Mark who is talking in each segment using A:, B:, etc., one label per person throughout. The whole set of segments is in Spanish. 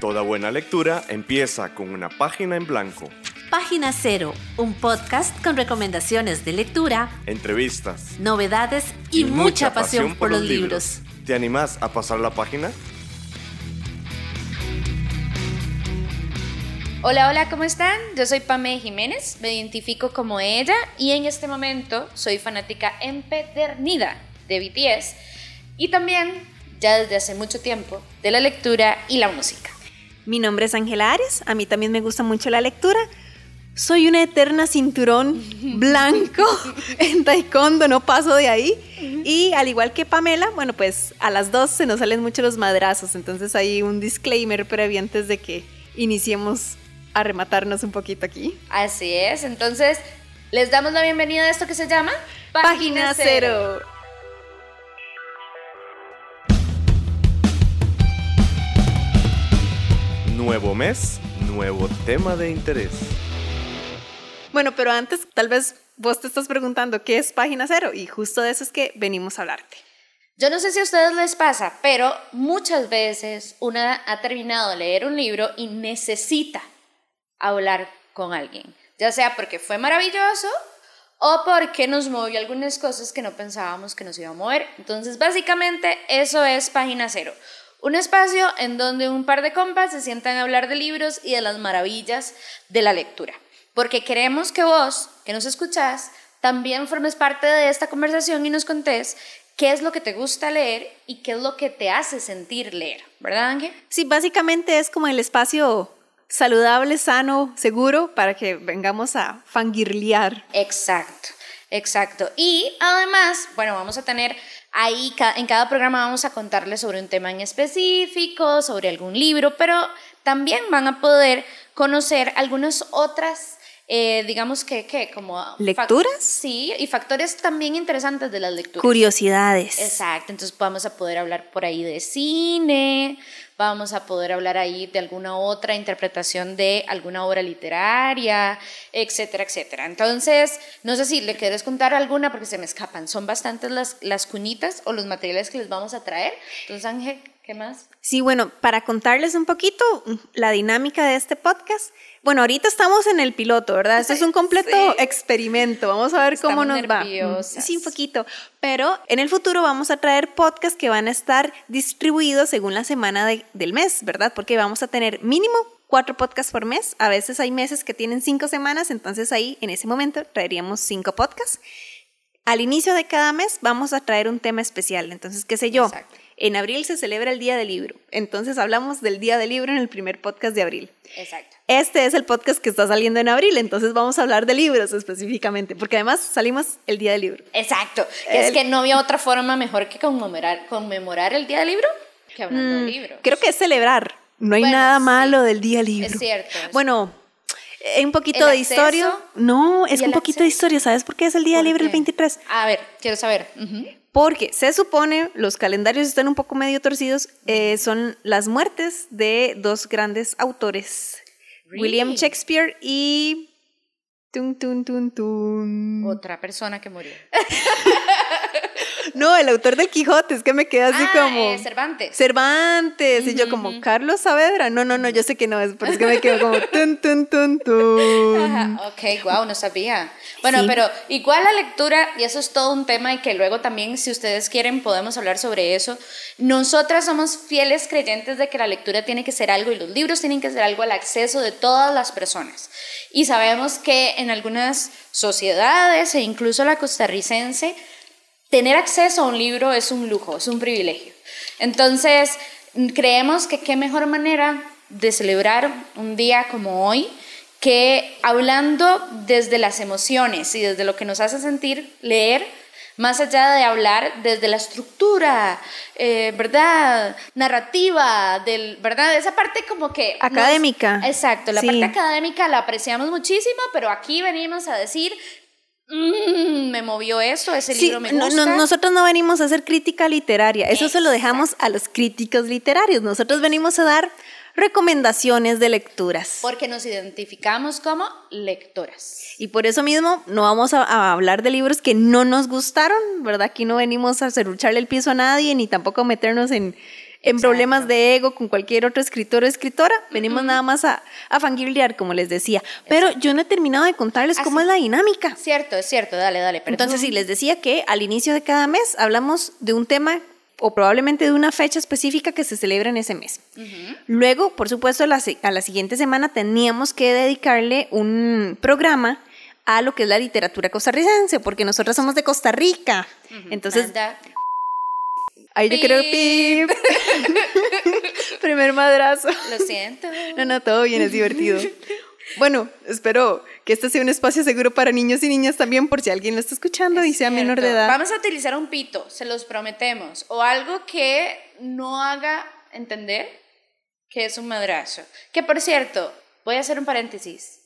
A: Toda buena lectura empieza con una página en blanco.
B: Página Cero, un podcast con recomendaciones de lectura,
A: entrevistas,
B: novedades y, mucha, pasión, por los libros.
A: ¿Te animás a pasar la página?
C: Hola, hola, ¿cómo están? Yo soy Pame Jiménez, me identifico como ella y en este momento soy fanática empedernida de BTS y también, ya desde hace mucho tiempo, de la lectura y la música.
D: Mi nombre es Ángela Ares, a mí también me gusta mucho la lectura. Soy una eterna cinturón blanco en taekwondo, no paso de ahí. Y al igual que Pamela, bueno, pues a las dos se nos salen mucho los madrazos, entonces hay un disclaimer previo antes de que iniciemos a rematarnos un poquito aquí.
C: Así es, entonces les damos la bienvenida a esto que se llama
D: Página, Cero.
A: Nuevo mes, nuevo tema de interés.
D: Bueno, pero antes tal vez vos te estás preguntando qué es página cero y justo de eso es que venimos a hablarte.
C: Yo no sé si a ustedes les pasa, pero muchas veces una ha terminado de leer un libro y necesita hablar con alguien, ya sea porque fue maravilloso o porque nos movió algunas cosas que no pensábamos que nos iba a mover. Entonces, básicamente, eso es página cero. Un espacio en donde un par de compas se sientan a hablar de libros y de las maravillas de la lectura. Porque queremos que vos, que nos escuchás, también formes parte de esta conversación y nos contés qué es lo que te gusta leer y qué es lo que te hace sentir leer, ¿verdad, Ángel?
D: Sí, básicamente es como el espacio saludable, sano, seguro para que vengamos a fangirlear.
C: Exacto, exacto. Y además, bueno, vamos a tener Ahí en cada programa vamos a contarles sobre un tema en específico, sobre algún libro, pero también van a poder conocer algunas otras eh, digamos que, ¿qué? Como...
D: ¿Lecturas?
C: Sí, y factores también interesantes de las lecturas.
D: Curiosidades.
C: Exacto, entonces vamos a poder hablar por ahí de cine, vamos a poder hablar ahí de alguna otra interpretación de alguna obra literaria, etcétera, etcétera. Entonces, no sé si le quieres contar alguna porque se me escapan, son bastantes las, las cunitas o los materiales que les vamos a traer. Entonces, Ángel, ¿qué más?
D: Sí, bueno, para contarles un poquito la dinámica de este podcast, bueno, ahorita estamos en el piloto, ¿verdad? Esto es un completo experimento. Vamos a ver cómo nos va. Sí, un poquito. Pero en el futuro vamos a traer podcasts que van a estar distribuidos según la semana del mes, ¿verdad? Porque vamos a tener mínimo cuatro podcasts por mes. A veces hay meses que tienen cinco semanas, entonces ahí en ese momento traeríamos cinco podcasts. Al inicio de cada mes vamos a traer un tema especial. Entonces, qué sé yo. Exacto en abril se celebra el Día del Libro. Entonces hablamos del Día del Libro en el primer podcast de abril.
C: Exacto.
D: Este es el podcast que está saliendo en abril, entonces vamos a hablar de libros específicamente, porque además salimos el Día del Libro.
C: Exacto. Es que no había otra forma mejor que conmemorar, conmemorar el Día del Libro que hablando del mm, libro.
D: Creo que es celebrar. No hay nada malo del Día del Libro.
C: Es cierto.
D: Bueno, un poquito de historia. No, es un poquito de historia. ¿Sabes por qué es el Día del Libro el 23?
C: A ver, quiero saber.
D: Porque se supone, los calendarios están un poco medio torcidos, eh, son las muertes de dos grandes autores, William Shakespeare y... Tun, tun, tun, tun.
C: Otra persona que murió.
D: No, el autor del Quijote, es que me queda así
C: ah,
D: como.
C: Eh, Cervantes.
D: Cervantes. y yo, como, Carlos Saavedra. No, no, no, yo sé que no es, pero es que me quedo como tun, tun, tun, tun.
C: ok, wow, no sabía. Bueno, pero igual la lectura, y eso es todo un tema, y que luego también, si ustedes quieren, podemos hablar sobre eso. Nosotras somos fieles creyentes de que la lectura tiene que ser algo, y los libros tienen que ser algo al acceso de todas las personas. Y sabemos que en algunas sociedades, e incluso la costarricense, tener acceso a un libro es un lujo, es un privilegio. Entonces, creemos que qué mejor manera de celebrar un día como hoy que hablando desde las emociones y desde lo que nos hace sentir leer, más allá de hablar desde la estructura, eh, ¿verdad? Narrativa, del, ¿verdad? Esa parte como que...
D: Académica.
C: exacto, la parte académica la apreciamos muchísimo, pero aquí venimos a decir Mm, me movió eso, ese libro me gusta.
D: No, nosotros no venimos a hacer crítica literaria, eso se lo dejamos a los críticos literarios. Nosotros venimos a dar recomendaciones de lecturas.
C: Porque nos identificamos como lectoras.
D: Y por eso mismo no vamos a, hablar de libros que no nos gustaron, ¿verdad? Aquí no venimos a cerrucharle el piso a nadie ni tampoco meternos en, en problemas de ego con cualquier otro escritor o escritora. Venimos nada más a, a fangirlear, como les decía. Pero yo no he terminado de contarles cómo es la dinámica.
C: Cierto, es cierto, dale, dale.
D: Entonces, sí, les decía que al inicio de cada mes hablamos de un tema o probablemente de una fecha específica que se celebra en ese mes. Luego, por supuesto, a la, a la siguiente semana teníamos que dedicarle un programa a lo que es la literatura costarricense, porque nosotros somos de Costa Rica. Entonces, ahí yo creo pip. Primer madrazo.
C: Lo siento.
D: No, no, todo bien, es divertido. Bueno, espero que este sea un espacio seguro para niños y niñas también, por si alguien lo está escuchando y sea menor de edad.
C: Vamos a utilizar un pito, se los prometemos, o algo que no haga entender que es un madrazo. Que por cierto, voy a hacer un paréntesis.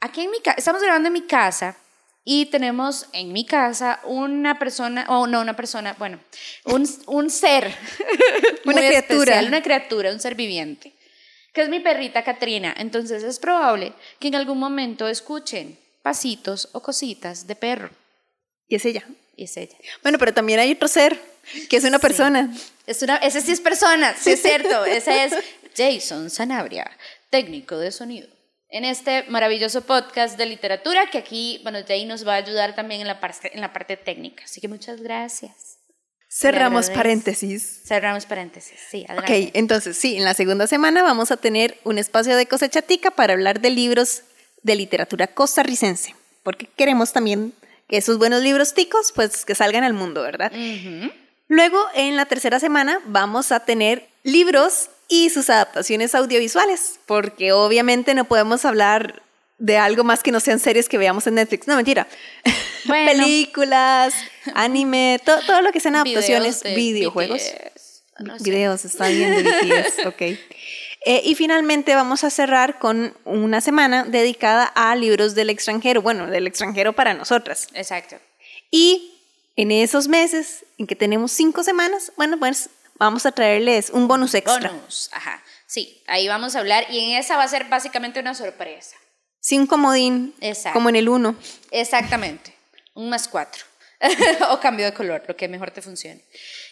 C: Aquí en mi casa, estamos grabando en mi casa y tenemos en mi casa una persona, o no una persona, bueno, un, un ser,
D: una criatura,
C: una criatura, un ser viviente que es mi perrita Katrina. Entonces es probable que en algún momento escuchen pasitos o cositas de perro.
D: Y es ella.
C: Y es ella.
D: Bueno, pero también hay otro ser, que es una persona.
C: Es una, ese sí es persona, sí es cierto. ese es Jason Sanabria, técnico de sonido. En este maravilloso podcast de literatura que aquí, bueno, Jay nos va a ayudar también en la, parte, en la parte técnica. Así que muchas gracias.
D: Cerramos paréntesis.
C: Cerramos paréntesis, sí. Adelante.
D: Ok, entonces sí, en la segunda semana vamos a tener un espacio de cosechatica para hablar de libros de literatura costarricense, porque queremos también que esos buenos libros ticos, pues que salgan al mundo, ¿verdad? Luego, en la tercera semana, vamos a tener libros y sus adaptaciones audiovisuales, porque obviamente no podemos hablar de algo más que no sean series que veamos en Netflix. No, mentira. Películas, anime, todo lo que sean adaptaciones, videojuegos. Videos, está bien de BTS, ok. Eh, y finalmente vamos a cerrar con una semana dedicada a libros del extranjero, bueno, del extranjero para nosotras.
C: Exacto.
D: Y en esos meses en que tenemos cinco semanas, bueno, pues vamos a traerles un bonus extra.
C: Bonus, ajá. Sí, ahí vamos a hablar y en esa va a ser básicamente una sorpresa.
D: Sin comodín, como en el 1.
C: Exactamente, un más cuatro. o cambio de color, lo que mejor te funcione.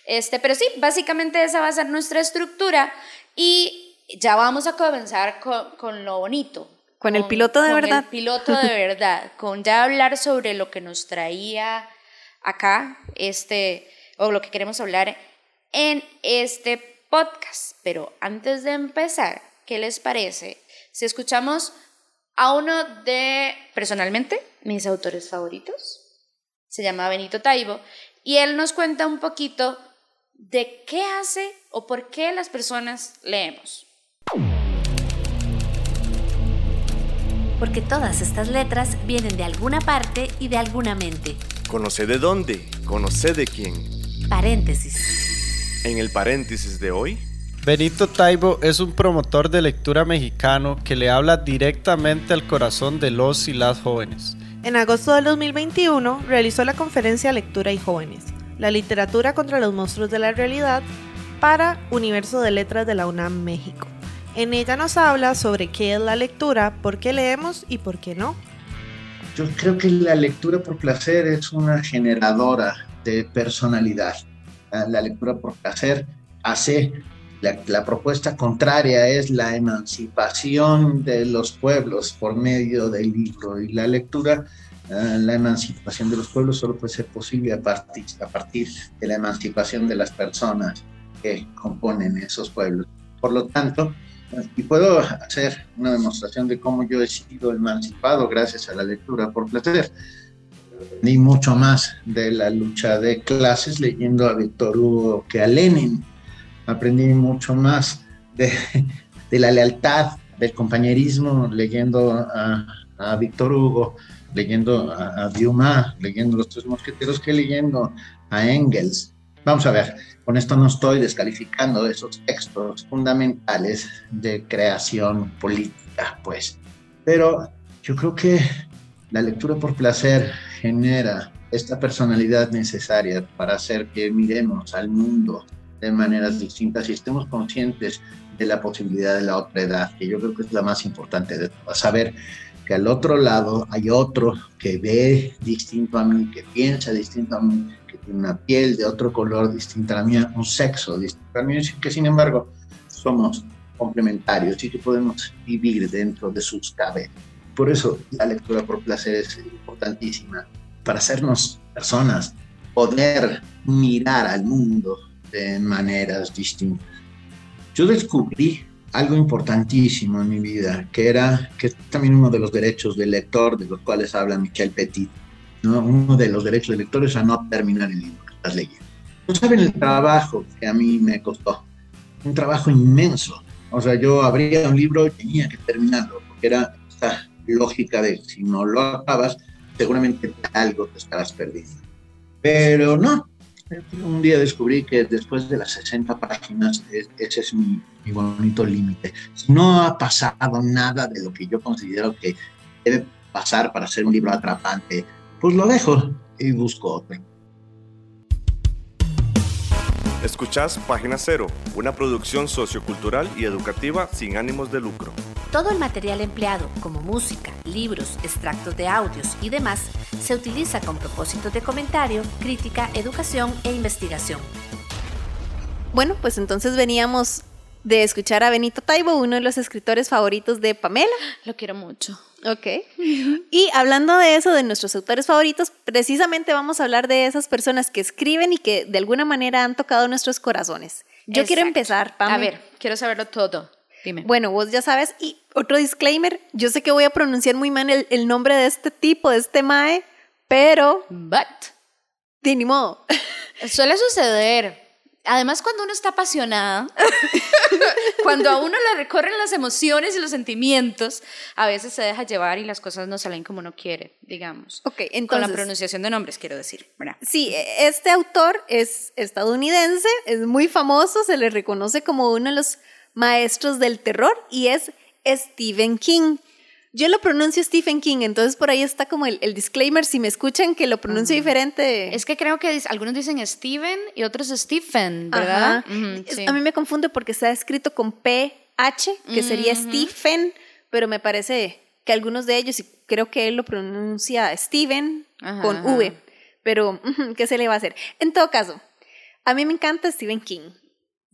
C: Este, pero sí, básicamente esa va a ser nuestra estructura y ya vamos a comenzar con, con lo bonito.
D: Con, el piloto de verdad.
C: Con el piloto de verdad, con ya hablar sobre lo que nos traía acá, este, o lo que queremos hablar en este podcast. Pero antes de empezar, ¿qué les parece si escuchamos a uno de, personalmente, mis autores favoritos. Se llama Benito Taibo y él nos cuenta un poquito de qué hace o por qué las personas leemos.
B: Porque todas estas letras vienen de alguna parte y de alguna mente.
A: Conoce de dónde, conoce de quién.
B: Paréntesis.
A: En el paréntesis de hoy
E: Benito Taibo es un promotor de lectura mexicano que le habla directamente al corazón de los y las jóvenes.
F: En agosto del 2021 realizó la conferencia Lectura y Jóvenes, la literatura contra los monstruos de la realidad para Universo de Letras de la UNAM México. En ella nos habla sobre qué es la lectura, por qué leemos y por qué no.
G: Yo creo que la lectura por placer es una generadora de personalidad. La lectura por placer hace la, propuesta contraria es la emancipación de los pueblos por medio del libro y la lectura. Eh, la emancipación de los pueblos solo puede ser posible a partir, a partir de la emancipación de las personas que componen esos pueblos. Por lo tanto, y puedo hacer una demostración de cómo yo he sido emancipado gracias a la lectura por placer. Ni mucho más de la lucha de clases leyendo a Víctor Hugo que a Lenin aprendí mucho más de, la lealtad, del compañerismo, leyendo a, a Víctor Hugo, leyendo a, a, Dumas, leyendo Los Tres Mosqueteros, que leyendo a Engels. Vamos a ver, con esto no estoy descalificando esos textos fundamentales de creación política, pues. Pero yo creo que la lectura por placer genera esta personalidad necesaria para hacer que miremos al mundo de maneras distintas y estemos conscientes de la posibilidad de la otra edad, que yo creo que es la más importante de todas. Saber que al otro lado hay otro que ve distinto a mí, que piensa distinto a mí, que tiene una piel de otro color distinta a la mía, un sexo distinto a mí, que sin embargo somos complementarios y que podemos vivir dentro de sus cabezas. Por eso la lectura por placer es importantísima, para hacernos personas, poder mirar al mundo de maneras distintas. Yo descubrí algo importantísimo en mi vida, que era que también uno de los derechos del lector, de los cuales habla Michel Petit. ¿no? Uno de los derechos del lector es a no terminar el libro que estás leyendo. No saben el trabajo que a mí me costó. Un trabajo inmenso. O sea, yo abría un libro y tenía que terminarlo, porque era esta lógica de si no lo acabas, seguramente algo te estarás perdiendo. Pero no, un día descubrí que después de las 60 páginas, ese es mi, bonito límite. Si no ha pasado nada de lo que yo considero que debe pasar para ser un libro atrapante, pues lo dejo y busco otro.
A: Escuchás Página Cero, una producción sociocultural y educativa sin ánimos de lucro.
B: Todo el material empleado, como música, libros, extractos de audios y demás, se utiliza con propósitos de comentario, crítica, educación e investigación.
D: Bueno, pues entonces veníamos de escuchar a Benito Taibo, uno de los escritores favoritos de Pamela.
C: Lo quiero mucho.
D: Ok. Y hablando de eso, de nuestros autores favoritos, precisamente vamos a hablar de esas personas que escriben y que de alguna manera han tocado nuestros corazones. Yo quiero empezar,
C: Pamela. A ver, quiero saberlo todo. Dime.
D: Bueno, vos ya sabes. Y otro disclaimer, yo sé que voy a pronunciar muy mal el, nombre de este tipo, de este Mae, pero...
C: But.
D: De ni modo.
C: Suele suceder. Además, cuando uno está apasionada, cuando a uno le recorren las emociones y los sentimientos, a veces se deja llevar y las cosas no salen como uno quiere, digamos.
D: Ok, entonces.
C: Con la pronunciación de nombres, quiero decir.
D: Sí, este autor es estadounidense, es muy famoso, se le reconoce como uno de los maestros del terror y es Stephen King. Yo lo pronuncio Stephen King, entonces por ahí está como el, disclaimer, si me escuchan que lo pronuncio diferente.
C: Es que creo que algunos dicen Steven y otros Stephen, ¿verdad?
D: A mí me confunde porque está escrito con PH, que sería Stephen, pero me parece que algunos de ellos, y creo que él lo pronuncia Steven con V, pero ¿qué se le va a hacer? En todo caso, a mí me encanta Stephen King.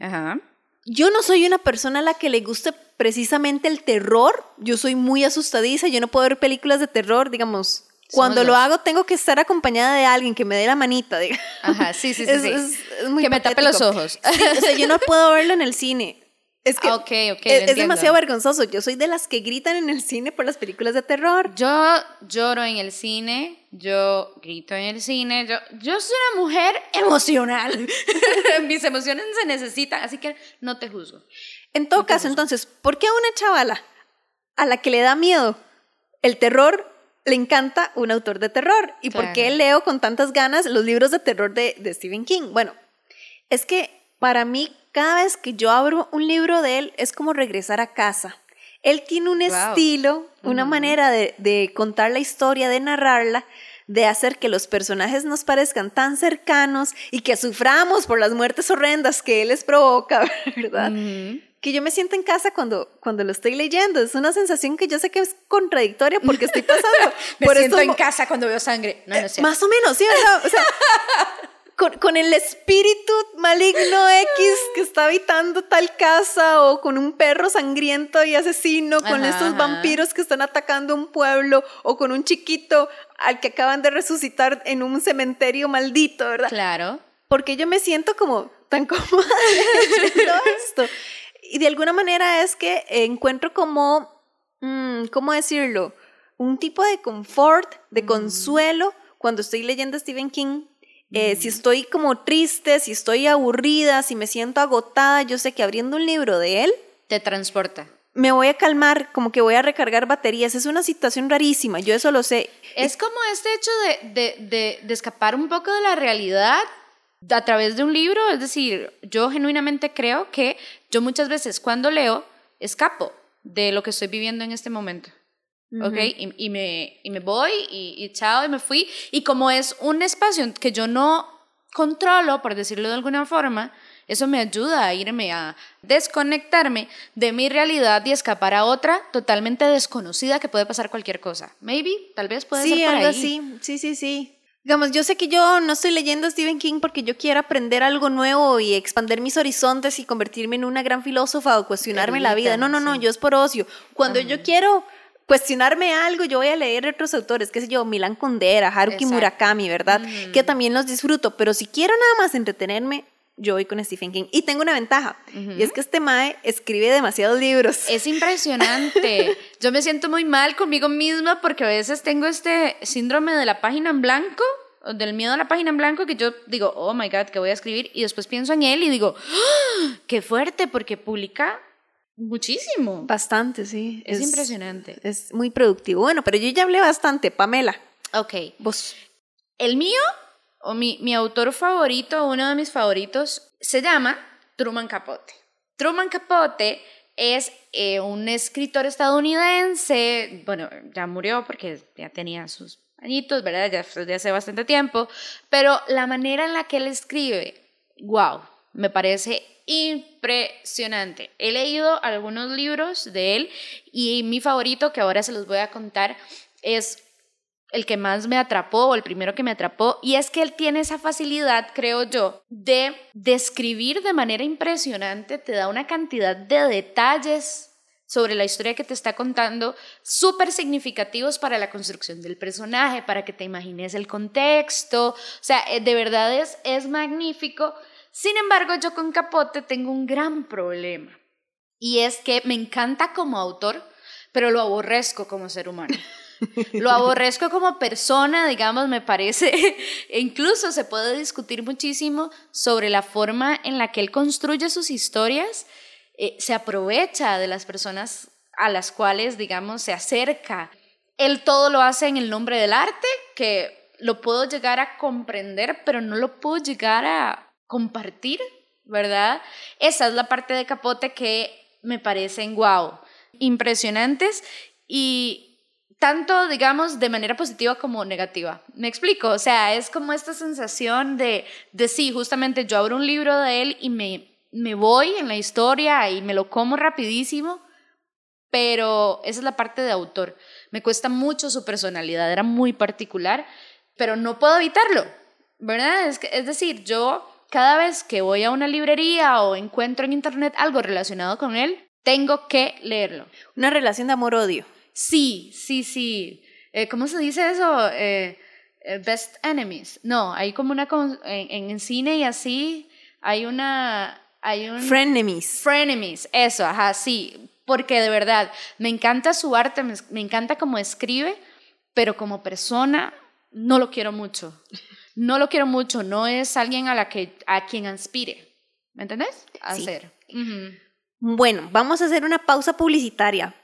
C: Ajá.
D: Yo no soy una persona a la que le guste precisamente el terror. Yo soy muy asustadiza, yo no puedo ver películas de terror, digamos. Cuando lo hago tengo que estar acompañada de alguien que me dé la manita.
C: Ajá, sí, sí, sí. Es, que me tape los ojos.
D: o sea, yo no puedo verlo en el cine. Es que
C: ah,
D: es, demasiado vergonzoso. Yo soy de las que gritan en el cine por las películas de terror.
C: Yo lloro en el cine, yo grito en el cine, yo, yo soy una mujer emocional. Mis emociones se necesitan, así que no te juzgo.
D: En todo caso, entonces, ¿por qué a una chavala a la que le da miedo el terror le encanta un autor de terror? ¿Y por qué leo con tantas ganas los libros de terror de, de Stephen King? Bueno, es que para mí cada vez que yo abro un libro de él es como regresar a casa. Él tiene un estilo, una manera de, contar la historia, de narrarla, de hacer que los personajes nos parezcan tan cercanos y que suframos por las muertes horrendas que él les provoca, ¿verdad? Que yo me siento en casa cuando, cuando lo estoy leyendo. Es una sensación que yo sé que es contradictoria porque estoy pasando.
C: me siento en casa cuando veo sangre. No, no sé.
D: Más o menos, sí. O sea, con, el espíritu maligno X que está habitando tal casa o con un perro sangriento y asesino, con estos vampiros que están atacando un pueblo o con un chiquito al que acaban de resucitar en un cementerio maldito, ¿verdad?
C: Claro.
D: Porque yo me siento como tan cómoda todo esto. Y de alguna manera es que encuentro como, mm, ¿cómo decirlo? Un tipo de confort, de mm. consuelo cuando estoy leyendo a Stephen King eh, si estoy como triste, si estoy aburrida, si me siento agotada, yo sé que abriendo un libro de él...
C: Te transporta.
D: Me voy a calmar, como que voy a recargar baterías. Es una situación rarísima, yo eso lo sé.
C: Es como este hecho de, de, de, escapar un poco de la realidad a través de un libro. Es decir, yo genuinamente creo que yo muchas veces cuando leo escapo de lo que estoy viviendo en este momento. ¿Ok? Y, me, y me voy y, y, chao, y me fui. Y como es un espacio que yo no controlo, por decirlo de alguna forma, Eso me ayuda a irme a desconectarme de mi realidad y escapar a otra totalmente desconocida que puede pasar cualquier cosa. Maybe, tal vez puede ser por
D: algo así. Sí, sí, sí. Digamos, yo sé que yo no estoy leyendo a Stephen King porque yo quiero aprender algo nuevo y expandir mis horizontes y convertirme en una gran filósofa o cuestionarme la vida. No, no, no, yo es por ocio. Cuando yo quiero cuestionarme algo, yo voy a leer otros autores, qué sé yo, Milan Kundera, Haruki Murakami, ¿verdad? Que también los disfruto, pero si quiero nada más entretenerme, yo voy con Stephen King. Y tengo una ventaja, y es que este Mae escribe demasiados libros.
C: Es impresionante. yo me siento muy mal conmigo misma porque a veces tengo este síndrome de la página en blanco, del miedo a la página en blanco, que yo digo, oh my God, ¿qué voy a escribir? Y después pienso en él y digo, ¡Ah! qué fuerte, porque publica Muchísimo.
D: Bastante, sí.
C: Es, impresionante.
D: Es muy productivo. Bueno, pero yo ya hablé bastante, Pamela.
C: Ok.
D: Vos.
C: El mío, o mi, mi autor favorito, uno de mis favoritos, se llama Truman Capote. Truman Capote es eh, un escritor estadounidense, bueno, ya murió porque ya tenía sus añitos, ¿verdad? Ya desde hace bastante tiempo, pero la manera en la que él escribe, wow, me parece impresionante. He leído algunos libros de él y mi favorito, que ahora se los voy a contar, es el que más me atrapó o el primero que me atrapó, y es que él tiene esa facilidad, creo yo, de describir de manera impresionante, te da una cantidad de detalles sobre la historia que te está contando, súper significativos para la construcción del personaje, para que te imagines el contexto, o sea, eh, de verdad es, es magnífico sin embargo, yo con Capote tengo un gran problema. Y es que me encanta como autor, pero lo aborrezco como ser humano. Lo aborrezco como persona, digamos, me parece, e incluso se puede discutir muchísimo sobre la forma en la que él construye sus historias, eh, se aprovecha de las personas a las cuales, digamos, se acerca. Él todo lo hace en el nombre del arte, que lo puedo llegar a comprender, pero no lo puedo llegar a, compartir, ¿verdad? Esa es la parte de Capote que me parecen wow, impresionantes y tanto, digamos, de manera positiva como negativa. Me explico, o sea, es como esta sensación de, de sí, justamente yo abro un libro de él y me, me voy en la historia y me lo como rapidísimo, pero esa es la parte de autor. Me cuesta mucho su personalidad, era muy particular, pero no puedo evitarlo, ¿verdad? Es, que, es decir, yo cada vez que voy a una librería o encuentro en internet algo relacionado con él, tengo que leerlo.
D: Una relación de amor-odio.
C: Sí, sí, sí. Eh, ¿Cómo se dice eso? Eh, eh, best enemies. No, hay como una... En, en, cine y así hay una... Hay un...
D: Frenemies.
C: Frenemies, eso, ajá, sí. Porque de verdad, me encanta su arte, me, me encanta cómo escribe, pero como persona no lo quiero mucho no lo quiero mucho, no es alguien a, la que, a quien aspire. ¿Me entendés? A ser.
D: Bueno, vamos a hacer una pausa publicitaria.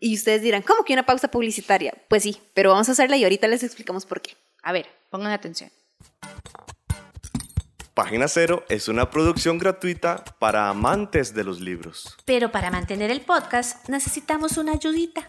D: Y ustedes dirán, ¿cómo que una pausa publicitaria? Pues sí, pero vamos a hacerla y ahorita les explicamos por qué.
C: A ver, pongan atención.
A: Página Cero es una producción gratuita para amantes de los libros.
B: Pero para mantener el podcast necesitamos una ayudita.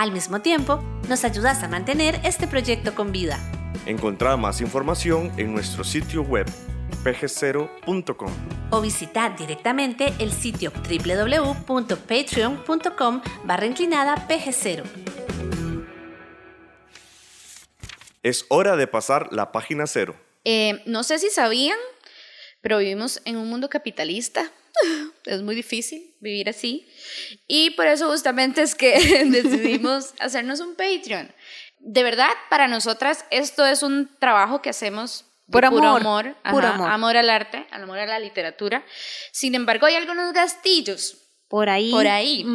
B: al mismo tiempo, nos ayudas a mantener este proyecto con vida.
A: Encontrar más información en nuestro sitio web pg0.com
B: o visitar directamente el sitio www.patreon.com barra inclinada pg0.
A: Es hora de pasar la página cero.
C: Eh, no sé si sabían, pero vivimos en un mundo capitalista es muy difícil vivir así. Y por eso justamente es que decidimos hacernos un Patreon. De verdad, para nosotras esto es un trabajo que hacemos
D: por amor,
C: puro amor, amor. al arte, amor a la literatura. Sin embargo, hay algunos gastillos
D: por ahí,
C: por ahí,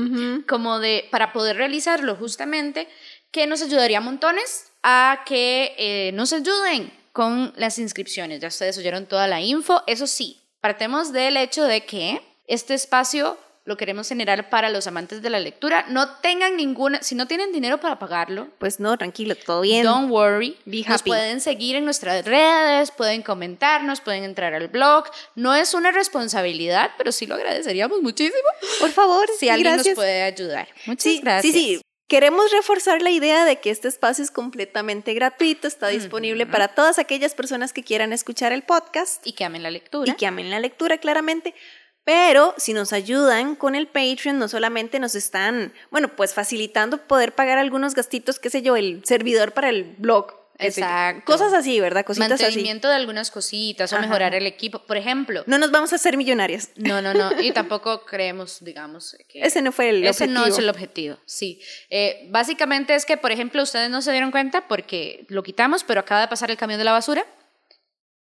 C: como de para poder realizarlo justamente, que nos ayudaría montones a que eh, nos ayuden con las inscripciones. Ya ustedes oyeron toda la info. Eso sí, partemos del hecho de que este espacio lo queremos generar para los amantes de la lectura. No tengan ninguna, si no tienen dinero para pagarlo.
D: Pues no, tranquilo, todo bien.
C: Don't worry. Nos pueden seguir en nuestras redes, pueden comentarnos, pueden entrar al blog. No es una responsabilidad, pero sí lo agradeceríamos muchísimo.
D: Por favor,
C: si alguien nos puede ayudar. Muchas gracias.
D: Sí, sí. Queremos reforzar la idea de que este espacio es completamente gratuito, está disponible para todas aquellas personas que quieran escuchar el podcast.
C: Y que amen la lectura.
D: Y que amen la lectura, claramente. Pero si nos ayudan con el Patreon, no solamente nos están, bueno, pues facilitando poder pagar algunos gastitos, qué sé yo, el servidor para el blog.
C: Exacto.
D: Cosas así, ¿verdad? Cositas
C: Mantenimiento de algunas cositas o mejorar el equipo. Por ejemplo.
D: No nos vamos a hacer millonarios.
C: No, no, no. Y tampoco creemos, digamos, que.
D: Ese no fue el
C: objetivo.
D: Ese
C: no es el objetivo, sí. Eh, básicamente es que, por ejemplo, ustedes no se dieron cuenta porque lo quitamos, pero acaba de pasar el camión de la basura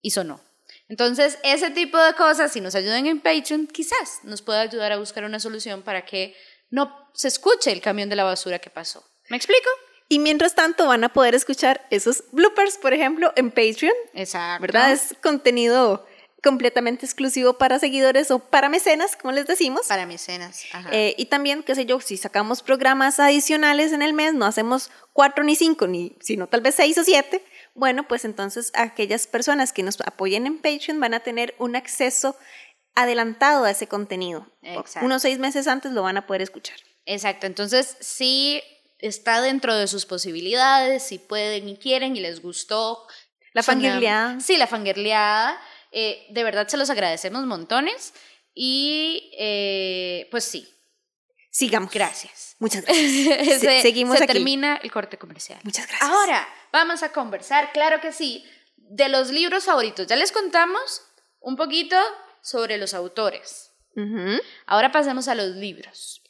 C: y sonó. Entonces, ese tipo de cosas, si nos ayudan en Patreon, quizás nos pueda ayudar a buscar una solución para que no se escuche el camión de la basura que pasó. ¿Me explico?
D: Y mientras tanto van a poder escuchar esos bloopers, por ejemplo, en Patreon.
C: Exacto.
D: ¿Verdad? Es contenido completamente exclusivo para seguidores o para mecenas, como les decimos.
C: Para mecenas. Ajá.
D: Eh, y también, qué sé yo, si sacamos programas adicionales en el mes, no hacemos cuatro ni cinco, ni, sino tal vez seis o siete, bueno, pues entonces aquellas personas que nos apoyen en Patreon van a tener un acceso adelantado a ese contenido. Exacto. Unos seis meses antes lo van a poder escuchar.
C: Exacto, entonces sí está dentro de sus posibilidades, si pueden y quieren y les gustó.
D: La fangirleada.
C: Sí, la fangirleada. Eh, de verdad se los agradecemos montones y eh, pues sí.
D: Sigamos.
C: Gracias.
D: Muchas gracias. se,
C: seguimos se termina el corte comercial.
D: Muchas gracias.
C: Ahora, vamos a conversar, claro que sí, de los libros favoritos. Ya les contamos un poquito sobre los autores. Ahora pasemos a los libros.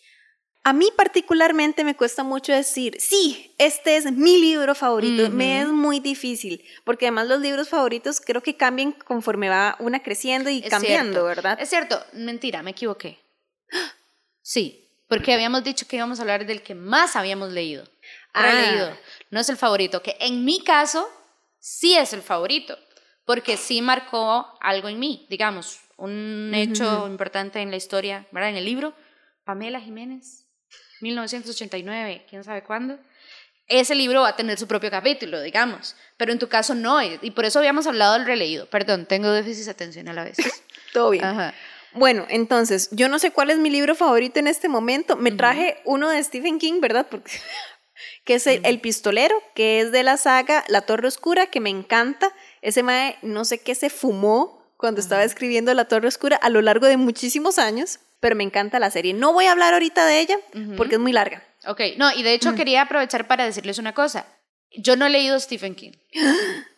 D: A mí particularmente me cuesta mucho decir, sí, este es mi libro favorito. Me es muy difícil, porque además los libros favoritos creo que cambian conforme va una creciendo y cambiando, ¿verdad?
C: Es cierto, mentira, me equivoqué. Sí, porque habíamos dicho que íbamos a hablar del que más habíamos leído. Ah. leído no es el favorito, que en mi caso sí es el favorito, porque sí marcó algo en mí, digamos, un hecho importante en la historia, ¿verdad? En el libro, Pamela Jiménez, 1989, quién sabe cuándo. Ese libro va a tener su propio capítulo, digamos, pero en tu caso no, y por eso habíamos hablado del releído. Perdón, tengo déficit de atención a la vez.
D: Todo bien. Bueno, entonces, yo no sé cuál es mi libro favorito en este momento. Me traje uno de Stephen King, ¿verdad? Porque que es el, Pistolero, que es de la saga La Torre Oscura, que me encanta. Ese mae, no sé qué se fumó cuando estaba escribiendo La Torre Oscura a lo largo de muchísimos años, pero me encanta la serie. No voy a hablar ahorita de ella porque es muy larga.
C: Ok, no, y de hecho quería aprovechar para decirles una cosa. Yo no he leído Stephen King.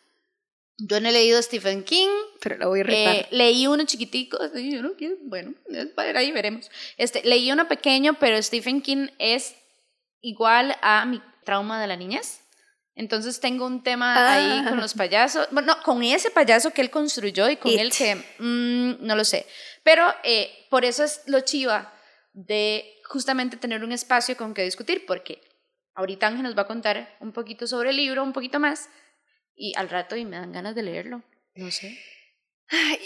C: Yo no he leído Stephen King.
D: Pero lo voy a retar. Eh,
C: leí uno chiquitico, yo no quiero, bueno, ahí veremos. Este, leí uno pequeño, pero Stephen King es igual a mi trauma de la niñez. Entonces tengo un tema ahí con los payasos, bueno, no, con ese payaso que él construyó y con él que, mm, no lo sé. Pero eh, por eso es lo chiva de justamente tener un espacio con que discutir, porque ahorita Ángel nos va a contar un poquito sobre el libro, un poquito más, y al rato y me dan ganas de leerlo, no sé.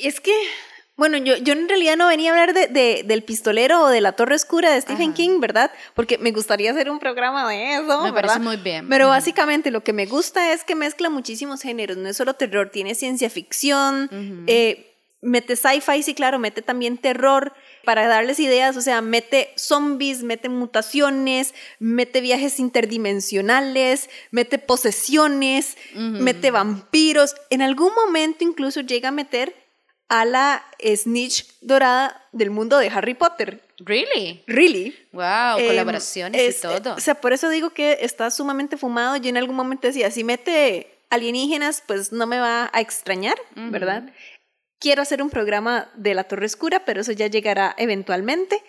D: es que bueno, yo, yo en realidad no venía a hablar de, del pistolero o de la torre oscura de Stephen King, ¿verdad? Porque me gustaría hacer un programa de eso,
C: me parece muy bien.
D: Pero básicamente lo que me gusta es que mezcla muchísimos géneros, no es solo terror, tiene ciencia ficción, eh, mete sci-fi, sí, claro, mete también terror para darles ideas, o sea, mete zombies, mete mutaciones, mete viajes interdimensionales, mete posesiones, mete vampiros, en algún momento incluso llega a meter a la snitch dorada del mundo de Harry Potter.
C: Really?
D: Really.
C: Wow, em, colaboraciones y todo.
D: O sea, por eso digo que está sumamente fumado. Yo en algún momento decía, si mete alienígenas, pues no me va a extrañar, ¿verdad? Quiero hacer un programa de la Torre Oscura, pero eso ya llegará eventualmente.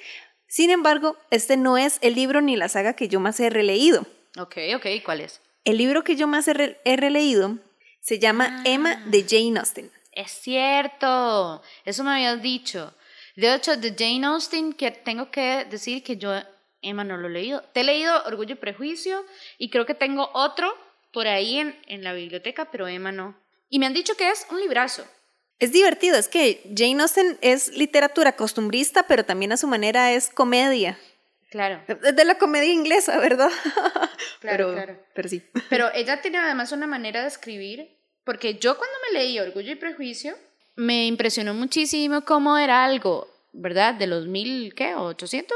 D: Sin embargo, este no es el libro ni la saga que yo más he releído.
C: Ok, ok, ¿cuál es?
D: El libro que yo más he, releído se llama Emma de ah. Jane Austen.
C: Es cierto, eso me habías dicho. De hecho, de Jane Austen, que tengo que decir que yo, Emma, no lo he leído. Te he leído Orgullo y Prejuicio y creo que tengo otro por ahí en, en la biblioteca, pero Emma no. Y me han dicho que es un librazo.
D: Es divertido, es que Jane Austen es literatura costumbrista, pero también a su manera es comedia.
C: Claro.
D: De la comedia inglesa, ¿verdad?
C: Claro, claro.
D: Pero sí.
C: Pero ella tiene además una manera de escribir, porque yo cuando me leí Orgullo y Prejuicio, me impresionó muchísimo cómo era algo, ¿verdad? De los mil, ¿qué? ¿800?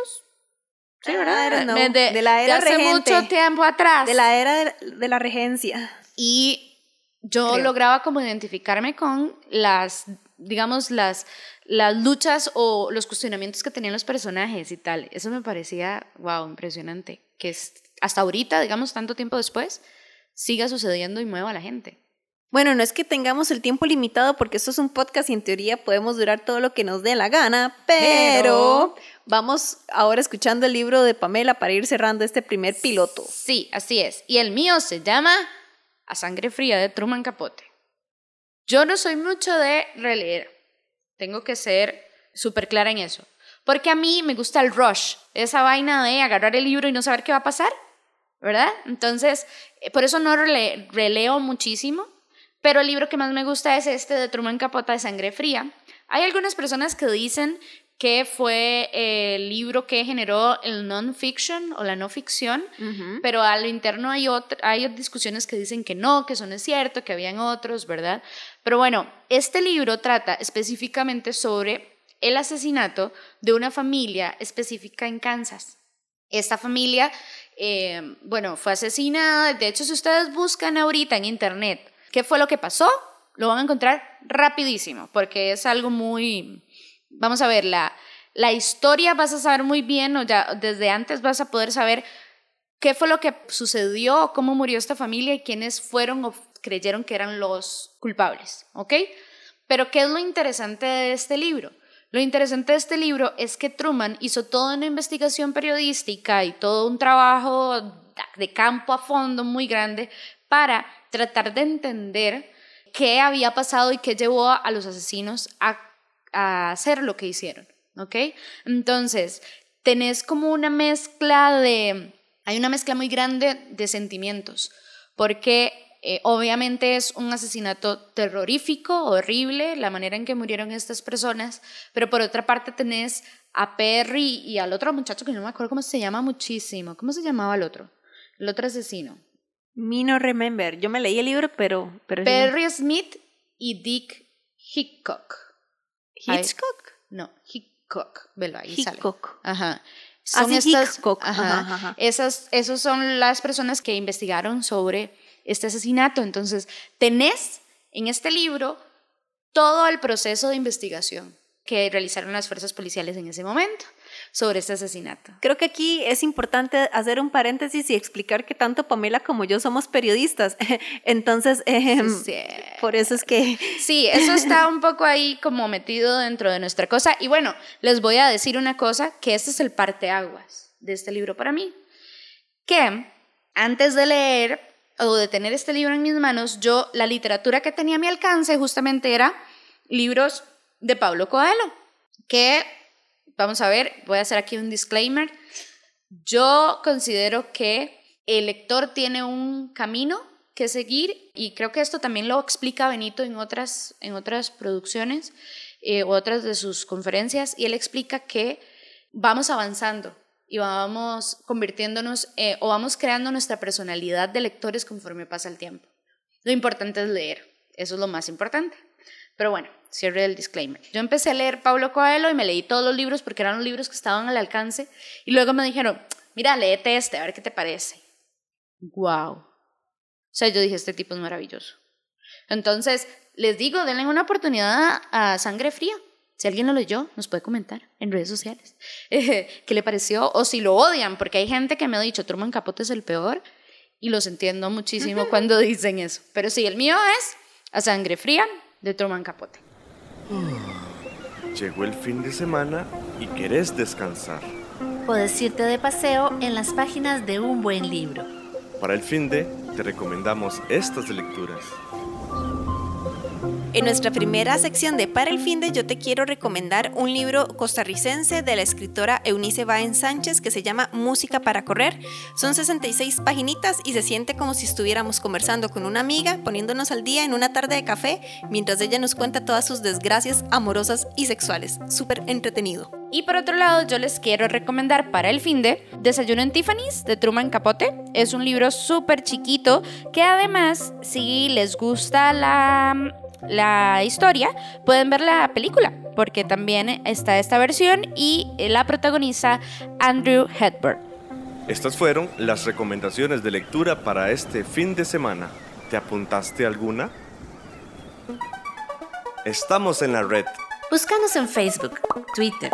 D: Sí, ¿verdad? de, la era
C: de hace mucho tiempo atrás.
D: De la era de, la regencia.
C: Y yo lograba como identificarme con las, digamos, las, las luchas o los cuestionamientos que tenían los personajes y tal. Eso me parecía, wow, impresionante. Que hasta ahorita, digamos, tanto tiempo después, siga sucediendo y mueva a la gente.
D: Bueno, no es que tengamos el tiempo limitado porque esto es un podcast y en teoría podemos durar todo lo que nos dé la gana, pero, vamos ahora escuchando el libro de Pamela para ir cerrando este primer piloto.
C: Sí, así es. Y el mío se llama A Sangre Fría de Truman Capote. Yo no soy mucho de releer. Tengo que ser súper clara en eso. Porque a mí me gusta el rush, esa vaina de agarrar el libro y no saber qué va a pasar, ¿verdad? Entonces, eh, por eso no releo muchísimo pero el libro que más me gusta es este de Truman Capote de Sangre Fría. Hay algunas personas que dicen que fue el libro que generó el non-fiction o la no ficción, pero a lo interno hay, hay discusiones que dicen que no, que eso no es cierto, que habían otros, ¿verdad? Pero bueno, este libro trata específicamente sobre el asesinato de una familia específica en Kansas. Esta familia, eh, bueno, fue asesinada, de hecho si ustedes buscan ahorita en internet, ¿Qué fue lo que pasó? Lo van a encontrar rapidísimo, porque es algo muy... Vamos a ver, la, la historia vas a saber muy bien, o ya desde antes vas a poder saber qué fue lo que sucedió, cómo murió esta familia y quiénes fueron o creyeron que eran los culpables, ¿ok? Pero ¿qué es lo interesante de este libro? Lo interesante de este libro es que Truman hizo toda una investigación periodística y todo un trabajo de campo a fondo muy grande para tratar de entender qué había pasado y qué llevó a los asesinos a, hacer lo que hicieron, ¿ok? Entonces, tenés como una mezcla de, hay una mezcla muy grande de sentimientos, porque eh, obviamente es un asesinato terrorífico, horrible, la manera en que murieron estas personas, pero por otra parte tenés a Perry y al otro muchacho que no me acuerdo cómo se llama muchísimo, ¿cómo se llamaba el otro? El otro asesino.
D: Me no remember. Yo me leí el libro, pero... pero
C: Perry Smith y Dick Hickok.
D: ¿Hitchcock?
C: No, Hickok. Velo ahí
D: Hickok.
C: Ajá. Son estas, Ajá, Esas, esos son las personas que investigaron sobre este asesinato. Entonces, tenés en este libro todo el proceso de investigación que realizaron las fuerzas policiales en ese momento sobre este asesinato.
D: Creo que aquí es importante hacer un paréntesis y explicar que tanto Pamela como yo somos periodistas. Entonces, em, por eso es que...
C: Sí, eso está un poco ahí como metido dentro de nuestra cosa. Y bueno, les voy a decir una cosa, que este es el parteaguas de este libro para mí. Que antes de leer o de tener este libro en mis manos, yo la literatura que tenía a mi alcance justamente era libros de Pablo Coelho, que vamos a ver, voy a hacer aquí un disclaimer. Yo considero que el lector tiene un camino que seguir y creo que esto también lo explica Benito en otras, en otras producciones eh, otras de sus conferencias y él explica que vamos avanzando y vamos convirtiéndonos eh, o vamos creando nuestra personalidad de lectores conforme pasa el tiempo. Lo importante es leer, eso es lo más importante. Pero bueno, cierre el disclaimer. Yo empecé a leer Pablo Coelho y me leí todos los libros porque eran los libros que estaban al alcance y luego me dijeron, mira, léete este, a ver qué te parece. Wow. O sea, yo dije, este tipo es maravilloso. Entonces, les digo, denle una oportunidad a Sangre Fría. Si alguien lo leyó, nos puede comentar en redes sociales qué le pareció o si lo odian, porque hay gente que me ha dicho, Truman Capote es el peor y los entiendo muchísimo cuando dicen eso. Pero sí, el mío es A Sangre Fría de Truman Capote.
A: Llegó el fin de semana y querés descansar.
B: Puedes irte de paseo en las páginas de un buen libro.
A: Para el fin de, te recomendamos estas lecturas.
D: En nuestra primera sección de Para el Fin de yo te quiero recomendar un libro costarricense de la escritora Eunice Baen Sánchez que se llama Música para correr. Son 66 paginitas y se siente como si estuviéramos conversando con una amiga, poniéndonos al día en una tarde de café, mientras ella nos cuenta todas sus desgracias amorosas y sexuales. Súper entretenido.
C: Y por otro lado, yo les quiero recomendar para el fin de Desayuno en Tiffany's de Truman Capote. Es un libro súper chiquito que además, si les gusta la, la historia, pueden ver la película porque también está esta versión y la protagoniza Andrew Hepburn.
A: Estas fueron las recomendaciones de lectura para este fin de semana. ¿Te apuntaste alguna? Estamos en la red.
B: Búscanos en Facebook, Twitter,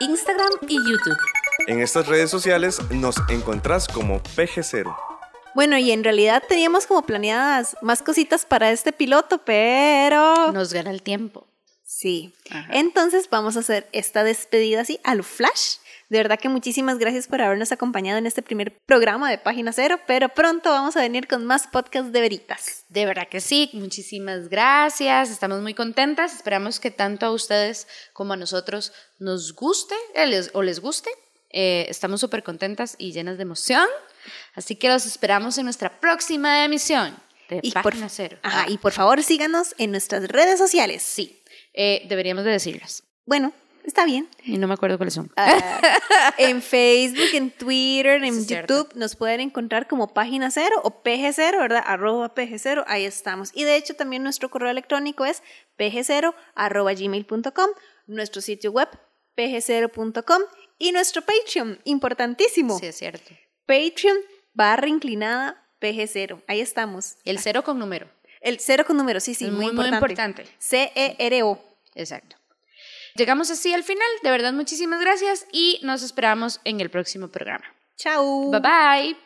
B: Instagram y YouTube.
A: En estas redes sociales nos encontrás como PG0.
D: Bueno, y en realidad teníamos como planeadas más cositas para este piloto, pero...
C: Nos gana el tiempo.
D: Sí. Entonces vamos a hacer esta despedida así a lo flash. De verdad que muchísimas gracias por habernos acompañado en este primer programa de Página Cero, pero pronto vamos a venir con más podcasts de veritas.
C: De verdad que sí, muchísimas gracias, estamos muy contentas, esperamos que tanto a ustedes como a nosotros nos guste eh, o les guste. Eh, estamos súper contentas y llenas de emoción, así que los esperamos en nuestra próxima emisión de Página Cero.
D: Ajá, y por favor síganos en nuestras redes sociales.
C: Sí, eh, deberíamos de decirlas.
D: Bueno, Está bien.
C: Y no me acuerdo cuáles son.
D: Ah, en Facebook, en Twitter, en YouTube nos pueden encontrar como página cero o pg0, ¿verdad? Arroba pg0, ahí estamos. Y de hecho también nuestro correo electrónico es pg0 arroba gmail.com, nuestro sitio web pg0.com y nuestro Patreon, importantísimo.
C: Sí, es cierto.
D: Patreon barra inclinada pg0, ahí estamos.
C: El cero con número.
D: El cero con número, sí, sí, muy, muy importante. C-E-R-O.
C: Exacto. Llegamos así al final. De verdad, muchísimas gracias y nos esperamos en el próximo programa.
D: Chao.
C: Bye bye.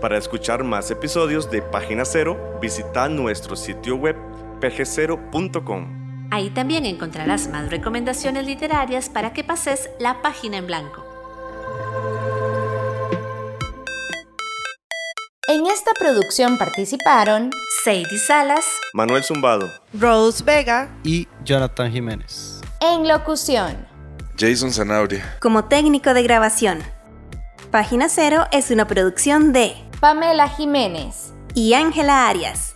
A: Para escuchar más episodios de Página Cero, visita nuestro sitio web pg0.com.
B: Ahí también encontrarás más recomendaciones literarias para que pases la página en blanco. En esta producción participaron Sadie Salas,
A: Manuel Zumbado,
F: Rose Vega
E: y Jonathan Jiménez.
B: En locución,
H: Jason Zanabria.
D: Como técnico de grabación. Página Cero es una producción de
B: Pamela Jiménez
D: y Ángela Arias.